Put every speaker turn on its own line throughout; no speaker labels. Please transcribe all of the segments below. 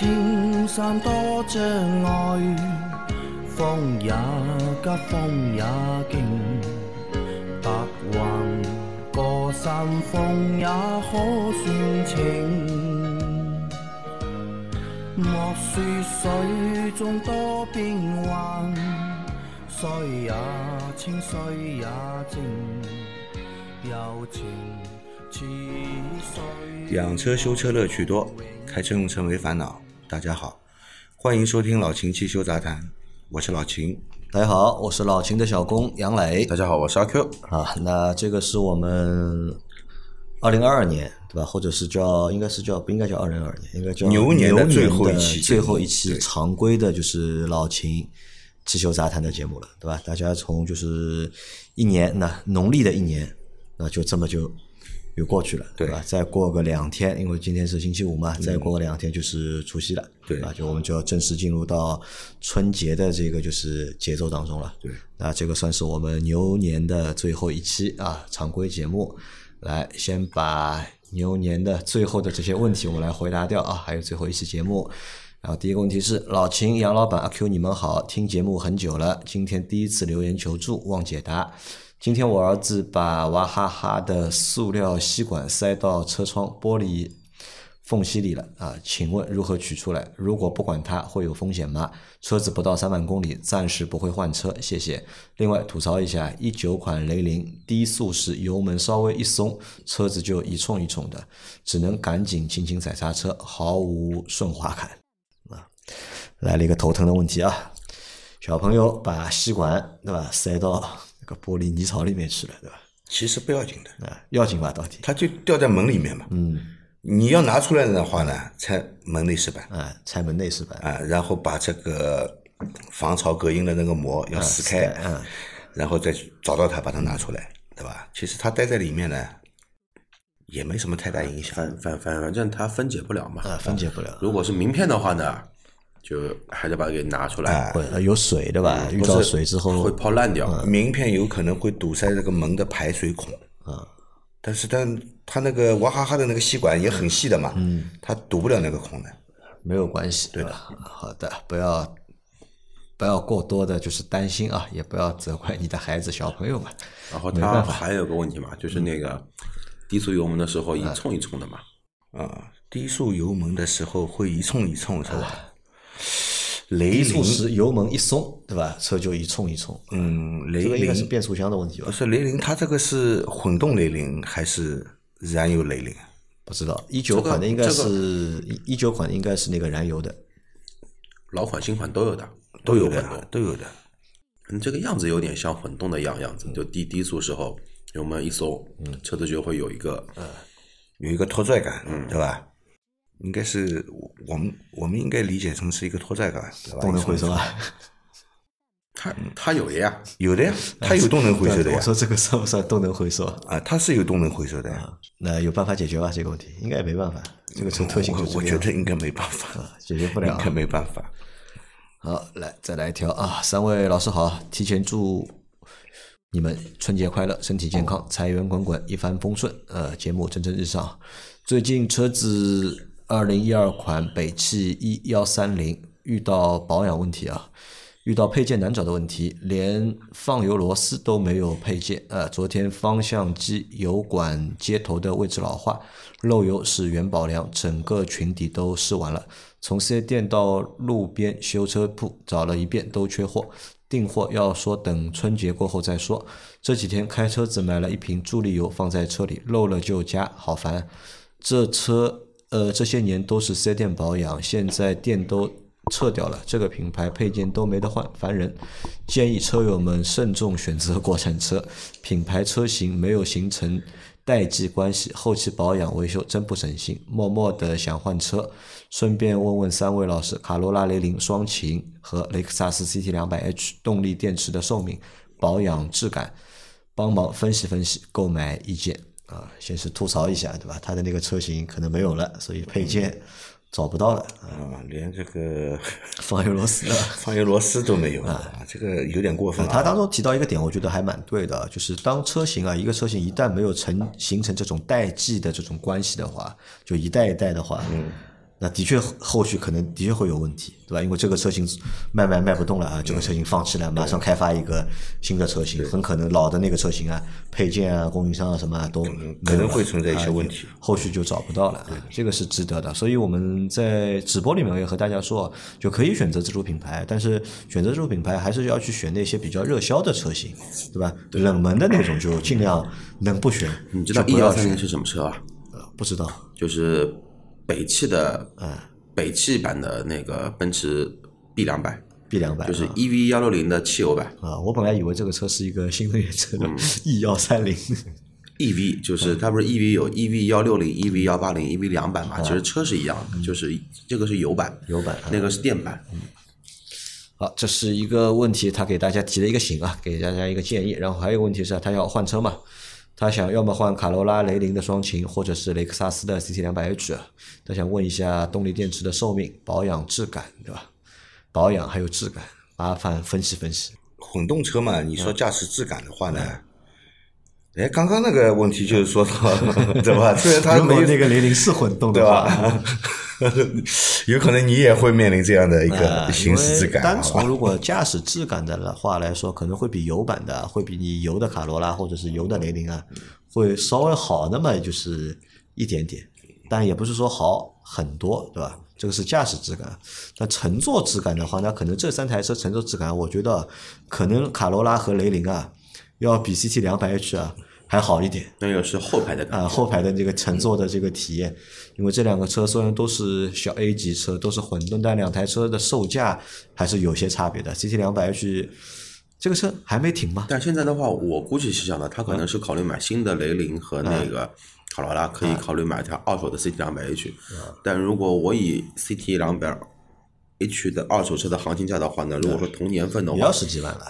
莫说青山多障碍，风也急，风也劲，白云过山峰也可算情。莫说水中多变幻，水也清，水也静，柔情似水。
养车修车乐趣多，开车用车没烦恼。大家好，欢迎收听老秦汽修杂谈，我是老秦。
大家好，我是老秦的小工杨磊
大家好，我是阿 Q。
啊。那这个是我们二零二二年对吧？或者是叫应该是叫不应该叫二零二二年，应该叫
牛年的最后一期
最后一期常规的就是老秦汽修杂谈的节目了，对吧？大家从就是一年那农历的一年，那就这么就又过去了，
对
吧？再过个两天，因为今天是星期五嘛，再过个两天就是除夕了，
嗯对
吧？就我们就要正式进入到春节的这个就是节奏当中了。
对，
那这个算是我们牛年的最后一期啊，常规节目。来，先把牛年的最后的这些问题我们来回答掉啊，还有最后一期节目。然后第一个问题是老秦、杨老板、阿 Q，你们好，听节目很久了，今天第一次留言求助，望解答。今天我儿子把娃哈哈的塑料吸管塞到车窗玻璃缝隙里了啊，请问如何取出来？如果不管它，会有风险吗？车子不到三万公里，暂时不会换车，谢谢。另外吐槽一下，一九款雷凌低速时油门稍微一松，车子就一冲一冲的，只能赶紧轻轻踩刹车，毫无顺滑感啊。来了一个头疼的问题啊，小朋友把吸管对吧塞到那个玻璃泥槽里面去了，对吧？
其实不要紧的，
啊，要紧吧？到底？
它就掉在门里面嘛。
嗯，
你要拿出来的话呢，拆门内饰板
啊，拆门内饰板，
啊，然后把这个防潮隔音的那个膜要撕开，
嗯，
然后再找到它，把它拿出来，对吧？其实它待在里面呢，也没什么太大影响。
反反反反正它分解不了嘛。
啊，分解不了。
如果是名片的话呢，就还得把它给拿出来，
会呃有水对吧？遇到水之后
会泡烂掉。
名片有可能会堵塞这个门的排水孔，
啊，
但是它它那个娃哈哈的那个吸管也很细的嘛，嗯，它堵不了那个孔的。
没有关系，对的。好的，不要不要过多的就是担心啊，也不要责怪你的孩子小朋友嘛。
然后他还有个问题嘛，就是那个低速油门的时候一冲一冲的嘛。
啊，低速油门的时候会一冲一冲是吧？雷
低速
凌，
时油门一松，对吧？车就一冲一冲。
嗯，雷
这个应该是
凌
变速箱的问题吧
不？是雷凌，它这个是混动雷凌还是燃油雷凌？
不知道，一九款的应该是
个
一一九款的应该是那个燃油的，
老款新款都有的，
都有的都有的。
嗯，这个样子有点像混动的样样子，就低低速时候油门一松，嗯，车子就会有一个
有一个拖拽感，对吧？应该是我们我们应该理解成是一个拖拽感，对吧？
动能回收啊。
它它有的呀，
有的呀，它有动能回收的呀
我。说这个算不算动能回收啊？
啊，它是有动能回收的呀。
那有办法解决吧？这个问题应该也没办法，这个从特性就
我觉得应该没办法，
解决不了啊。
应该没办法。
好，来再来一条啊！三位老师好，提前祝你们春节快乐，身体健康，财源滚滚，一帆风顺。呃，节目蒸蒸日上。最近车子二零一二款北汽 E 幺三零遇到保养问题啊，遇到配件难找的问题，连放油螺丝都没有配件。呃，昨天方向机油管接头的位置老化，漏油是元宝梁，整个群底都试完了。从四 S 店到路边修车铺找了一遍，都缺货。订货要说等春节过后再说。这几天开车子买了一瓶助力油放在车里，漏了就加，好烦。这车呃这些年都是四 S 店保养，现在店都撤掉了，这个品牌配件都没得换，烦人。建议车友们慎重选择国产车，品牌车型没有形成代际关系，后期保养维修真不省心。默默的想换车，顺便问问三位老师，卡罗拉、雷凌、双擎和雷克萨斯 CT 两百 H 动力电池的寿命、保养质感，帮忙分析分析购买意见啊。先是吐槽一下，对吧？他的那个车型可能没有了，所以配件找不到了，
啊，连这个
防油螺丝了。
放油螺丝都没有啊，这个有点过分啊。
他当中提到一个点，我觉得还蛮对的，就是当车型啊，一个车型一旦没有成形成这种代际的这种关系的话，就一代一代的话，嗯，那的确后续可能的确会有问题，对吧？因为这个车型卖卖卖不动了啊，这个车型放弃了，马上开发一个新的车型，很可能老的那个车型啊，配件啊、供应商啊什么啊都
可能会存在一些问题
啊后续就找不到了，这个是值得的。所以我们在直播里面也和大家说，就可以选择自主品牌，但是选择自主品牌还是要去选那些比较热销的车型，对吧？冷门的那种就尽量能不选，
你知道一幺三零。是什么车啊？
不知道，
就是北汽的，
嗯
北汽版的那个奔驰 B 两百
，B 两百
就是 EV 幺六零的汽油版。
啊，我本来以为这个车是一个新能源车
嗯
E 幺三零
，EV 就是它不是 EV 有 EV 幺六零、EV 幺八零、EV 两百嘛？其实车是一样的，就是这个是油版，
油版啊
那个是电版。
好，这是一个问题，他给大家提了一个醒啊，给大家一个建议。然后还有一个问题是，他要换车嘛？他想要么换卡罗拉、雷凌的双擎，或者是雷克萨斯的 CT 两百 H。他想问一下动力电池的寿命、保养质感，对吧？保养还有质感，麻烦分析分析。
混动车嘛，你
嗯
说驾驶质感的话呢？哎，刚刚那个问题就是说到，对吧？虽然它
如果
没
那个雷凌是混动
对
的话，
吧？有可能你也会面临这样的一
呃
个行驶质感，
单？从如果驾驶质感的话来说，可能会比油版的，会比你油的卡罗拉或者是油的雷凌啊，会稍微好那么就是一点点，但也不是说好很多，对吧？这个是驾驶质感，但乘坐质感的话，那可能这三台车乘坐质感，我觉得可能卡罗拉和雷凌啊，要比 CT 两百 H 啊还好一点。
那个是后排的感
啊，
觉，
后排的这个乘坐的这个体验，因为这两个车虽然都是小 A 级车，都是混动，但两台车的售价还是有些差别的。CT 两百 H 这个车还没停吗？
但现在的话，我估计是想的，他可能是考虑买新的雷凌和那个卡罗拉，可以考虑买一台二手的 CT 两百 H。但如果我以 CT 两百 H 的二手车的行情价的话呢，如果说同年份的话
也要，十几万了。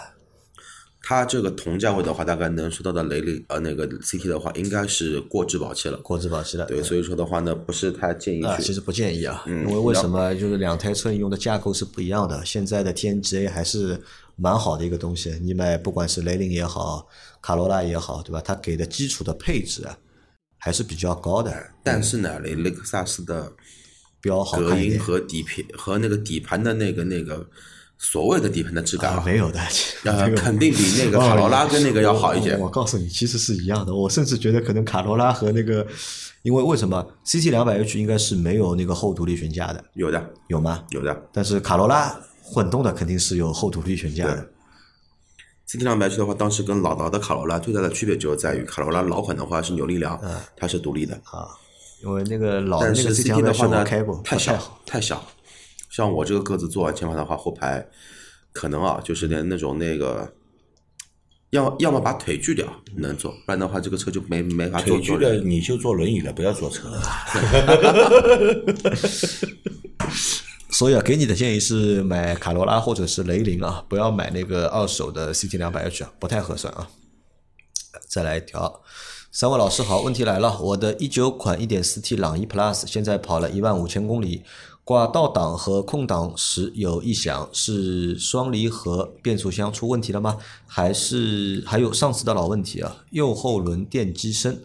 它这个同价位的话，大概能收到的雷凌呃那个 CT 的话，应该是过质保期了。
过质保期了，
对，所以说的话呢，不是太建议
啊，其实不建议啊，
嗯
因为为什么？就是两台车用的架构是不一样的。现在的 TNGA 还是蛮好的一个东西，你买不管是雷凌也好，卡罗拉也好，对吧？它给的基础的配置啊，还是比较高的，
但是呢，雷雷克萨斯的
标好
隔音。和底片和那个底盘的那个那个所谓的底盘的质感
啊，没有的，
呃肯定比那个 卡罗拉跟那个要好一些
我我告诉你，其实是一样的。我甚至觉得可能卡罗拉和那个，因为为什么 CT 两百 H 应该是没有那个后独立悬架的，
有的
有吗？
有的。
但是卡罗拉混动的肯定是有后独立悬架的。
CT 两百 H 的话，当时跟老老的卡罗拉最大的区别就在于，卡罗拉老款的话是扭力梁，它是独立的啊，
因为那个老的那个 CT
的话呢
我开过，
太小。
太
小，像我这个个子坐完前排的话，后排可能啊就是连那种那个。要要么把腿锯掉能坐，不然的话这个车就没没法坐
腿锯了你就坐轮椅了，不要坐车了。
所以啊，给你的建议是买卡罗拉或者是雷凌啊，不要买那个二手的 CT 两百 H 啊，不太合算啊。再来一条，三位老师好，问题来了，我的一九款一点四 T 朗逸 Plus 现在跑了一万五千公里，挂倒档和空档时有异响，是双离合变速箱出问题了吗？还是还有上次的老问题啊？右后轮电机声，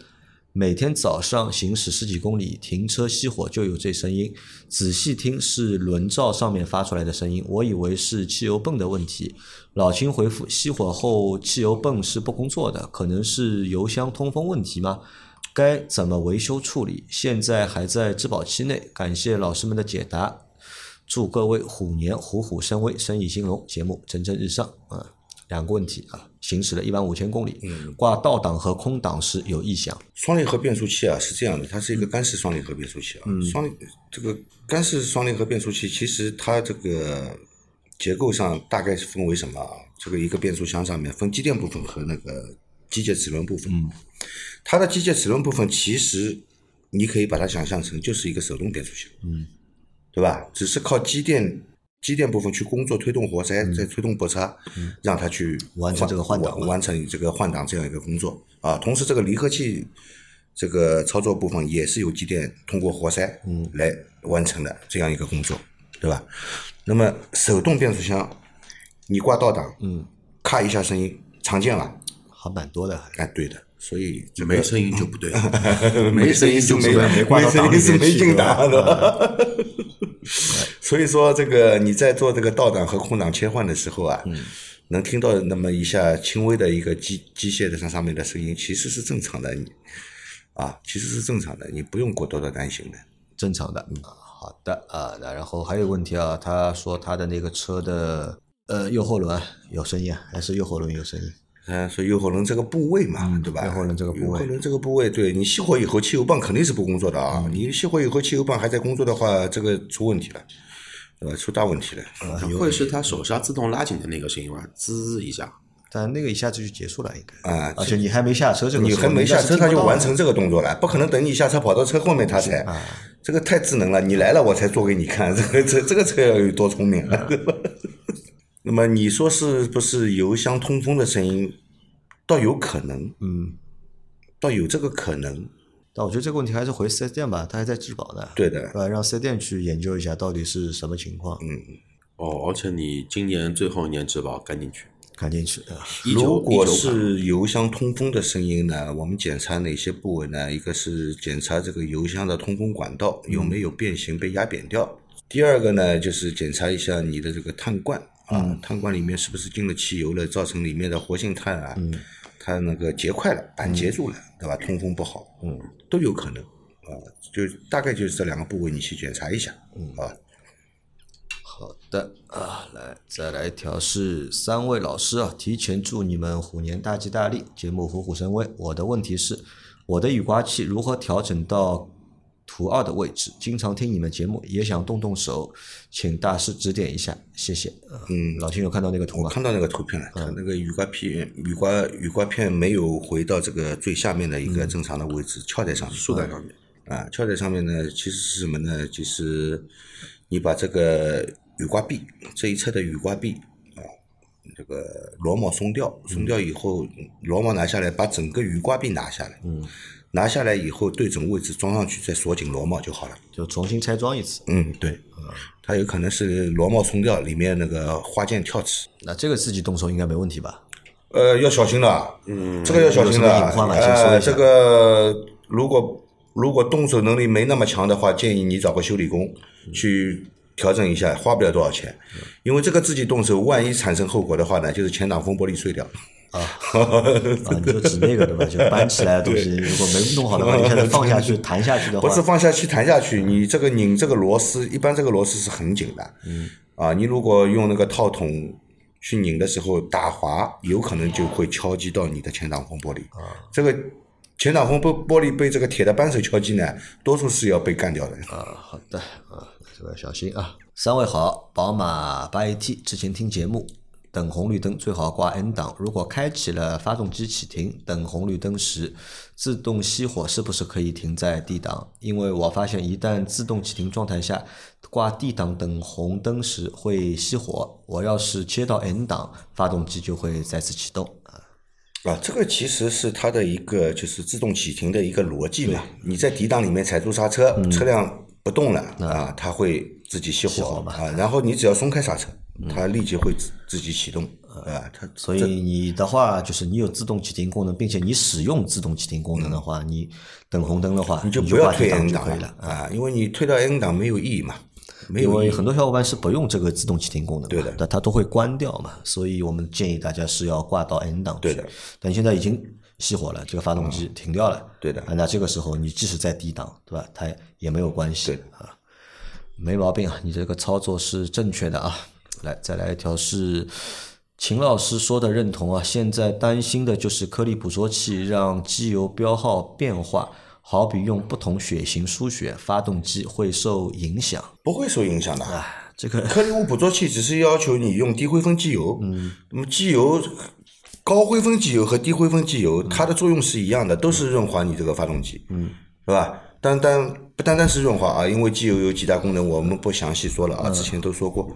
每天早上行驶十几公里，停车熄火就有这声音，仔细听是轮罩上面发出来的声音，我以为是汽油泵的问题。老秦回复：熄火后汽油泵是不工作的，可能是油箱通风问题吗？该怎么维修处理？现在还在质保期内，感谢老师们的解答。祝各位虎年虎虎生威，生意兴隆，节目蒸蒸日上啊！两个问题啊，行驶了一万五千公里，挂倒档和空档时有异响，
双离合变速器啊是这样的，它是一个干式双离合变速器啊。双离这个干式双离合变速器，其实它这个结构上大概是分为什么啊？这个一个变速箱上面分机电部分和那个机械齿轮部分。嗯，它的机械齿轮部分其实你可以把它想象成就是一个手动变速箱。嗯，对吧？只是靠机电。机电部分去工作，推动活塞，再推动拨叉，让它去
完成这个换挡
完完成这个换挡这样一个工作啊。同时，这个离合器这个操作部分也是由机电通过活塞嗯来完成的这样一个工作，对吧？那么手动变速箱，你挂倒档，嗯，咔一下声音常见吧？
好蛮多的。
哎，对的，所以这个
没声音就不对，
没声音就没
没挂到档里面
没声音是没
去
进档
对
的。所以说，这个你在做这个倒档和空档切换的时候啊，能听到那么一下轻微的一个机机械的上上面的声音，其实是正常的，你啊，其实是正常的，你不用过多的担心的。
正常的。嗯好的啊，那然后还有问题啊，他说他的那个车的呃右后轮有声音啊，还是右后轮有声音？
嗯，所以右后轮这个部位嘛，对吧？
右后轮这个部位
右后轮这个部位，对你熄火以后，汽油泵肯定是不工作的啊。你熄火以后，汽油泵还在工作的话，这个出问题了，对吧？出大问题了。
会是他手刹自动拉紧的那个声音吧？滋一下，
但那个一下子就结束了，应该
啊
而且你还没下车，这个
你还没下车，他就完成
这。
这个动作了，不可能等你下车跑到车后面他才，这个太智能了。你来了我才做给你看，这个这这个车要有多聪明啊！那么你说是不是油箱通风的声音？倒有可能，
嗯，
倒有这个可能。
但我觉得这个问题还是回四 S 店吧，他还在质保呢。
对的，
呃，让四 S 店去研究一下到底是什么情况，嗯，
哦，而且你今年最后一年质保，赶紧去。
赶紧去啊。
如果是油箱通风的声音呢，我们检查哪些部位呢？一个是检查这个油箱的通风管道有没有变形被压扁掉，第二个呢就是检查一下你的这个碳罐啊，碳罐里面是不是进了汽油了，造成里面的活性炭啊，它那个结块了，板结住了，对吧？通风不好，嗯，都有可能啊，就大概就是这两个部位你去检查一下，嗯啊。
好的啊，来再来一条是三位老师啊，提前祝你们虎年大吉大利，节目虎虎生威。我的问题是，我的雨刮器如何调整到图二的位置？经常听你们节目，也想动动手，请大师指点一下，谢谢。嗯，老秦有看到那个图吗？
我看到那个图片了，它那个雨刮片雨刮雨刮片没有回到这个最下面的一个正常的位置，翘在上面，
竖在上面。
啊，翘在上面呢，其实是什么呢？就是你把这个雨刮臂这一侧的雨刮臂啊，这个螺帽松掉，松掉以后，螺帽拿下来，把整个雨刮臂拿下来，嗯，拿下来以后对准位置装上去，再锁紧螺帽就好了。
就重新拆装一次。
嗯，对，它有可能是螺帽松掉，里面那个花键跳齿。
那这个自己动手应该没问题吧？
呃，要小心了，嗯，这个要小心的。
有什么隐患吗先说
呃，这个如果如果动手能力没那么强的话，建议你找个修理工去调整一下，花不了多少钱。因为这个自己动手，万一产生后果的话呢，就是前挡风玻璃碎掉。
啊，你就指那个对吧？就搬起来的东西，如果没弄好的话，你现在放下去、弹下去的话，
不是放下去弹下去，你这个拧这个螺丝，一般这个螺丝是很紧的。嗯。啊，你如果用那个套筒去拧的时候打滑，有可能就会敲击到你的前挡风玻璃。啊。这个前挡风玻玻璃被这个铁的扳手敲击呢，多数是要被干掉的。
啊，好的啊，这个小心啊。三位好，宝马八 AT 之前听节目，等红绿灯最好挂 N 档。如果开启了发动机启停，等红绿灯时自动熄火，是不是可以停在 D 档？因为我发现一旦自动启停状态下挂 D 档等红灯时会熄火，我要是切到 N 档，发动机就会再次启动啊。
啊，这个其实是它的一个就是自动启停的一个逻辑嘛。你在 D 档里面踩住刹车，车辆不动了啊，它会自己熄
火嘛
火啊。然后你只要松开刹车，它立即会自自己启动啊。它
所以你的话就是你有自动启停功能，并且你使用自动启停功能的话，你等红灯的话，
你就
就
不要推
挂
N
就
档
可以了。
啊，因为你推到 N 档没有意义嘛，没
因。为很多小伙伴是不用这个自动启停功能嘛
对的
但它都会关掉嘛，所以我们建议大家是要挂到 N 档去。
对的，
但现在已经熄火了，这个发动机停掉了。
对的
啊，那这个时候你即使在低档，对吧？它也没有关系。
对
啊，没毛病啊，你这个操作是正确的啊。来，再来一条是秦老师说的认同啊。现在担心的就是颗粒捕捉器让机油标号变化，好比用不同血型输血，发动机会受影响。
不会受影响的。
啊，这个
颗粒物捕捉器只是要求你用低灰分机油，嗯，那么机油高灰分机油和低灰分机油，它的作用是一样的，都是润滑你这个发动机，嗯，是吧？单单不单单是润滑啊，因为机油有几大功能，我们不详细说了啊，之前都说过。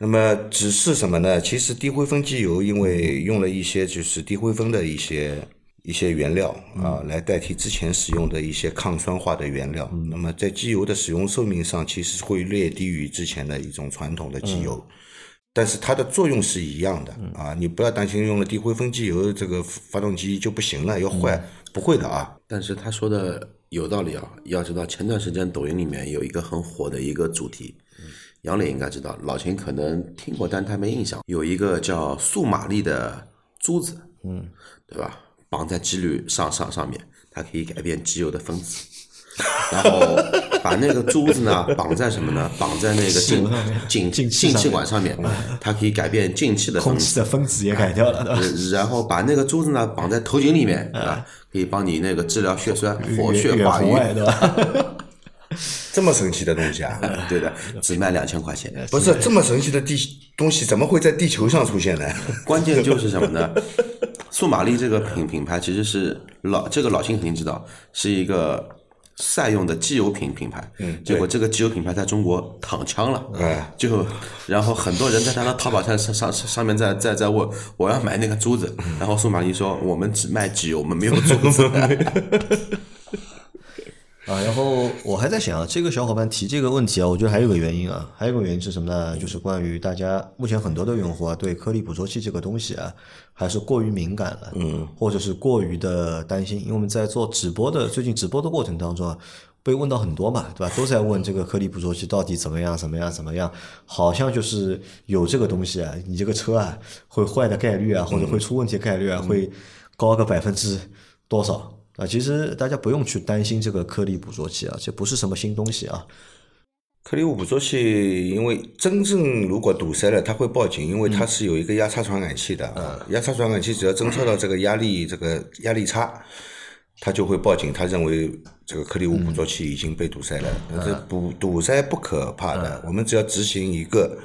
那么只是什么呢？其实低灰分机油因为用了一些就是低灰分的一些一些原料啊，来代替之前使用的一些抗酸化的原料。那么在机油的使用寿命上，其实会略低于之前的一种传统的机油。但是它的作用是一样的啊，你不要担心用了低灰分机油，这个发动机就不行了，要坏，不会的啊。
但是他说的有道理啊，要知道前段时间抖音里面有一个很火的一个主题，杨磊应该知道，老秦可能听过，但他没印象。有一个叫速马力的珠子，嗯，对吧？绑在机滤上上上面，它可以改变机油的分子。然后 把那个珠子呢绑在什么呢？绑在那个进进
进气
管上面，它可以改变进气的分子
空气。的分子也改掉了，
然后把那个珠子呢绑在头颈里面，啊，可以帮你那个治疗血栓、活血化，瘀。
对吧？
这么神奇的东西啊！
对的，只卖两千块钱。
不是这么神奇的地东西，怎么会在地球上出现呢？
关键就是什么呢？速马力这个品品牌其实是老这个老秦肯定知道，是一个赛用的机油品品牌。嗯，结果这个机油品牌在中国躺枪了。
哎，
就然后很多人在他的淘宝上上上上面在在在问我要买那个珠子，然后速马力说我们只卖机油，我们没有珠子。
啊，然后我还在想啊，这个小伙伴提这个问题啊，我觉得还有个原因啊，还有个原因是什么呢？就是关于大家目前很多的用户啊，对颗粒捕捉器这个东西啊，还是过于敏感了，嗯，或者是过于的担心，因为我们在做直播的最近直播的过程当中啊，被问到很多嘛，对吧？都在问这个颗粒捕捉器到底怎么样，怎么样，怎么样？好像就是有这个东西啊，你这个车啊会坏的概率啊，或者会出问题的概率啊，会高个百分之多少？啊，其实大家不用去担心这个颗粒捕捉器啊，这不是什么新东西啊。
颗粒物捕捉器，因为真正如果堵塞了，它会报警，因为它是有一个压差传感器的啊。压差传感器只要侦测到这个压力，这个压力差，它就会报警，它认为这个颗粒物捕捉器已经被堵塞了。但是堵堵塞不可怕的，我们只要执行一个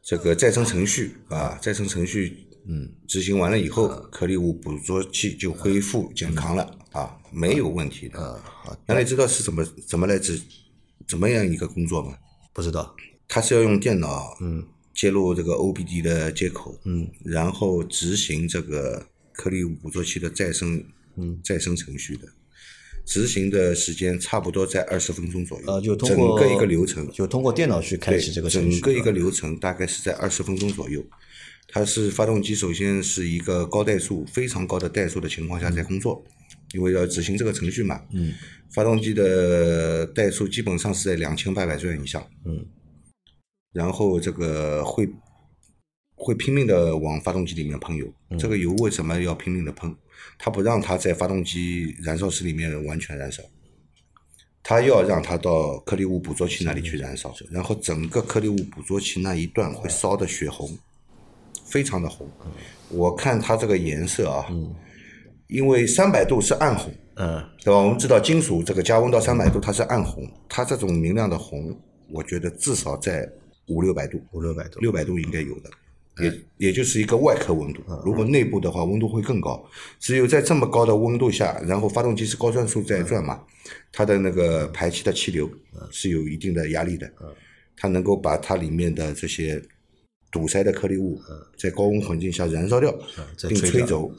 这个再生程序啊，再生程序。嗯，执行完了以后，颗粒物捕捉器就恢复健康了啊，没有问题的。好原来知道是怎么怎么来执怎么样一个工作吗？
不知道，
他是要用电脑，嗯，接入这个 OBD 的接口，嗯，然后执行这个颗粒物捕捉器的再生，嗯，再生程序的，执行的时间差不多在二十分钟左右，
呃，就通过整
个一个流程，
就通过电脑去开
对，
启这个程序，
整个一个流程大概是在二十分钟左右。它是发动机首先是一个高怠速、非常高的怠速的情况下在工作，因为要执行这个程序嘛。嗯。发动机的怠速基本上是在两千八百转以上。
嗯。
然后这个会会拼命的往发动机里面喷油。这个油为什么要拼命的喷？它不让它在发动机燃烧室里面完全燃烧。它要让它到颗粒物捕捉器那里去燃烧，然后整个颗粒物捕捉器那一段会烧的血红，非常的红。我看它这个颜色啊，因为三百度是暗红，
嗯，
对吧？我们知道金属这个加温到三百度它是暗红，它这种明亮的红，我觉得至少在五六百度，
五六百度，
六百度应该有的。也也就是一个外壳温度，如果内部的话，温度会更高。只有在这么高的温度下，然后发动机是高转速在转嘛，它的那个排气的气流是有一定的压力的，它能够把它里面的这些堵塞的颗粒物在高温环境下燃烧掉，并
吹
走，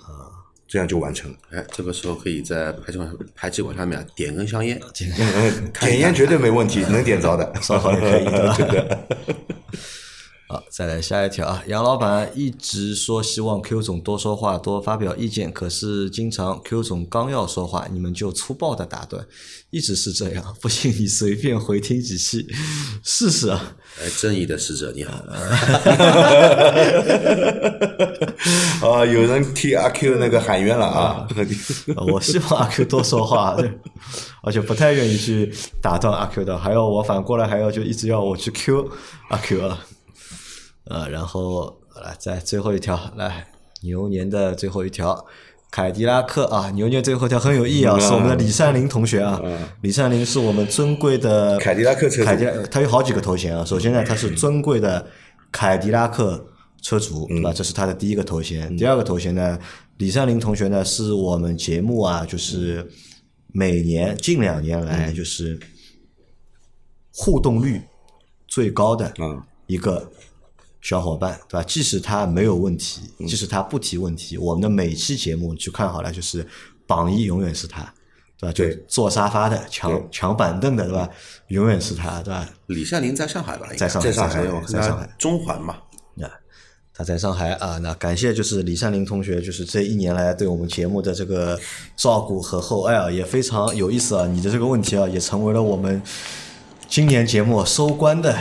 这样就完成了。
哎，这个时候可以在排气管排气管上面点根香烟，
嗯，点烟绝对没问题，能点着的。
烧好也可以，对吧？好，再来下一条啊！杨老板一直说希望 Q 总多说话、多发表意见，可是经常 Q 总刚要说话，你们就粗暴的打断，一直是这样。不信你随便回听几期试试啊！
哎，正义的使者你好，
啊，有人替阿 Q 那个喊冤了啊！
我希望阿 Q 多说话，对而且不太愿意去打断阿 Q 的，还要我反过来还要就一直要我去 Q 阿 Q 啊，呃，然后来在最后一条来牛年的最后一条。凯迪拉克啊，牛年最后一条很有意义啊，是我们的李善林同学啊。李善林是我们尊贵的
凯迪拉克车主
凯迪拉，他有好几个头衔啊。首先呢，他是尊贵的凯迪拉克车主，对吧？这是他的第一个头衔。第二个头衔呢，李善林同学呢，是我们节目啊，就是每年近两年来就是互动率最高的
嗯
一个小伙伴，对吧？即使他没有问题，即使他不提问题，我们的每期节目去看好了，就是榜一永远是他，对吧？就
对
坐沙发的、抢抢板凳的，对吧？永远是他，对吧？
李善林在上海吧？
在上海，
在上海
在上海，
中环嘛，
啊，他在上海啊，那感谢就是李善林同学，就是这一年来对我们节目的这个照顾和厚爱啊，也非常有意思啊。你的这个问题啊，也成为了我们今年节目收官的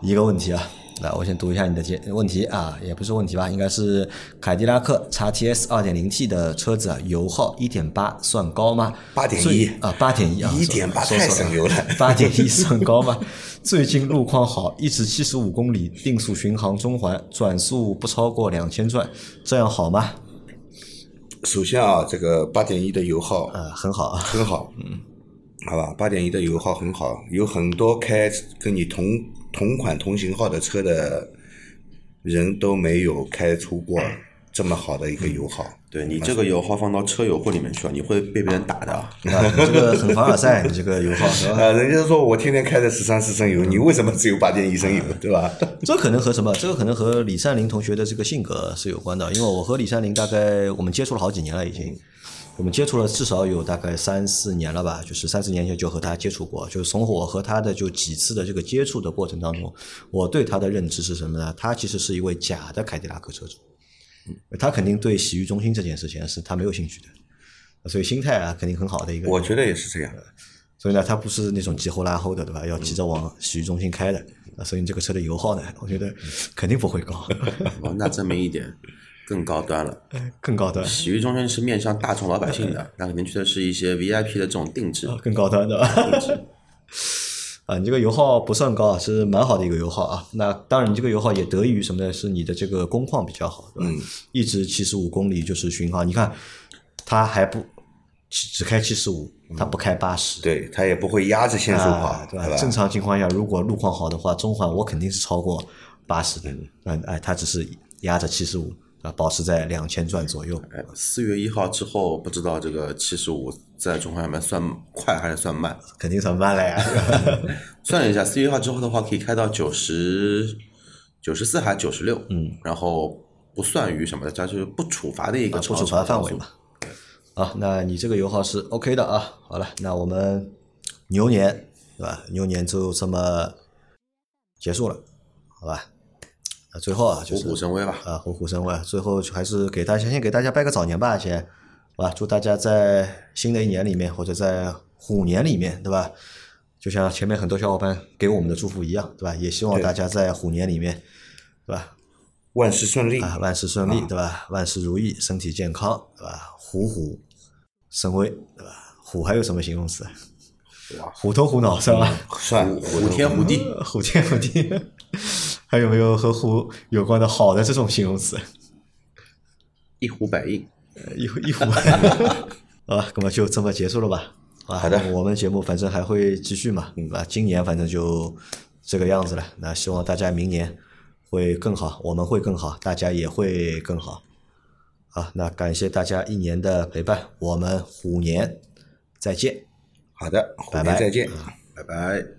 一个问题啊。来，我先读一下你的节问题啊，也不是问题吧，应该是凯迪拉克 x T S 二点零 T 的车子啊，油耗一点八算高吗
？8.1
最啊，八点一啊
，1.8
说
太省油了
八点一算高吗？最近路况好，一直七十五公里，定速巡航中环，转速不超过两千转，这样好吗？
首先啊，这个八点一的油耗
呃，很好啊。
很好，嗯，好吧，八点一的油耗很好，有很多开跟你同同款同型号的车的人都没有开出过这么好的一个油耗。
对你这个油耗放到车友会里面去了，你会被别人打的。
啊，你这个很凡尔赛，你这个油耗？
啊，人家说我天天开的十三四升油，你为什么只有八点一升油，对吧？
这可能和什么？这个可能和李善林同学的这个性格是有关的。因为我和李善林大概我们接触了好几年了，已经，我们接触了至少有大概三四年了吧。就是三四年前就和他接触过，就是从我和他的就几次的这个接触的过程当中，我对他的认知是什么呢？他其实是一位假的凯迪拉克车主，嗯他肯定对洗浴中心这件事情是他没有兴趣的，所以心态啊肯定很好的一个人。
我觉得也是这样的。
所以呢，他不是那种急后拉后的，对吧？要急着往洗浴中心开的，啊，所以你这个车的油耗呢，我觉得肯定不会高，
哦，那证明一点，更高端了。
更高端，
洗浴中心是面向大众老百姓的，那肯定去的是一些 VIP 的这种定制。
更高端的。啊，你这个油耗不算高啊，是蛮好的一个油耗啊。那当然，你这个油耗也得益于什么呢？是你的这个工况比较好，对吧？一直七十五公里就是巡航，你看它还不只只开七十五，它不开八十、
对它也不会压着限速跑，
啊，对
对吧？
正常情况下，如果路况好的话，中环我肯定是超过八十的。嗯，哎，它只是压着七十五啊，保持在两千转左右。
哎，四月一号之后，不知道这个七十五在中环上面算快还是算慢？
肯定算慢了呀。
算了一下，四月一号之后的话，可以开到九十九十四还九十六，嗯，然后不算于什么的，它就是不处罚的一个
啊不处罚范围嘛。啊，那你这个油耗是 OK 的啊。好了，那我们牛年对吧？牛年就这么结束了，好吧？那最后啊，就
虎
是
虎生威吧。
啊，虎虎生威。最后还是给大家先给大家拜个早年吧，先，好吧？祝大家在新的一年里面，或者在虎年里面，对吧？就像前面很多小伙伴给我们的祝福一样，对吧？也希望大家在虎年里面，对吧？
万事顺利。
啊，万事顺利，对吧？万事如意，身体健康，对吧？虎虎生威，对吧？虎还有什么形容词？虎头虎脑是吧？
算
虎天虎地，
虎天虎地，还有没有和虎有关的好的这种形容词？
一呼百应。
呃一呼百应，好吧，那么就这么结束了吧？啊，
好的
我们节目反正还会继续嘛，嗯吧？今年反正就这个样子了，那希望大家明年会更好，我们会更好，大家也会更好。好，那感谢大家一年的陪伴，我们虎年再见。
好的，虎
拜拜
年再见。
拜拜。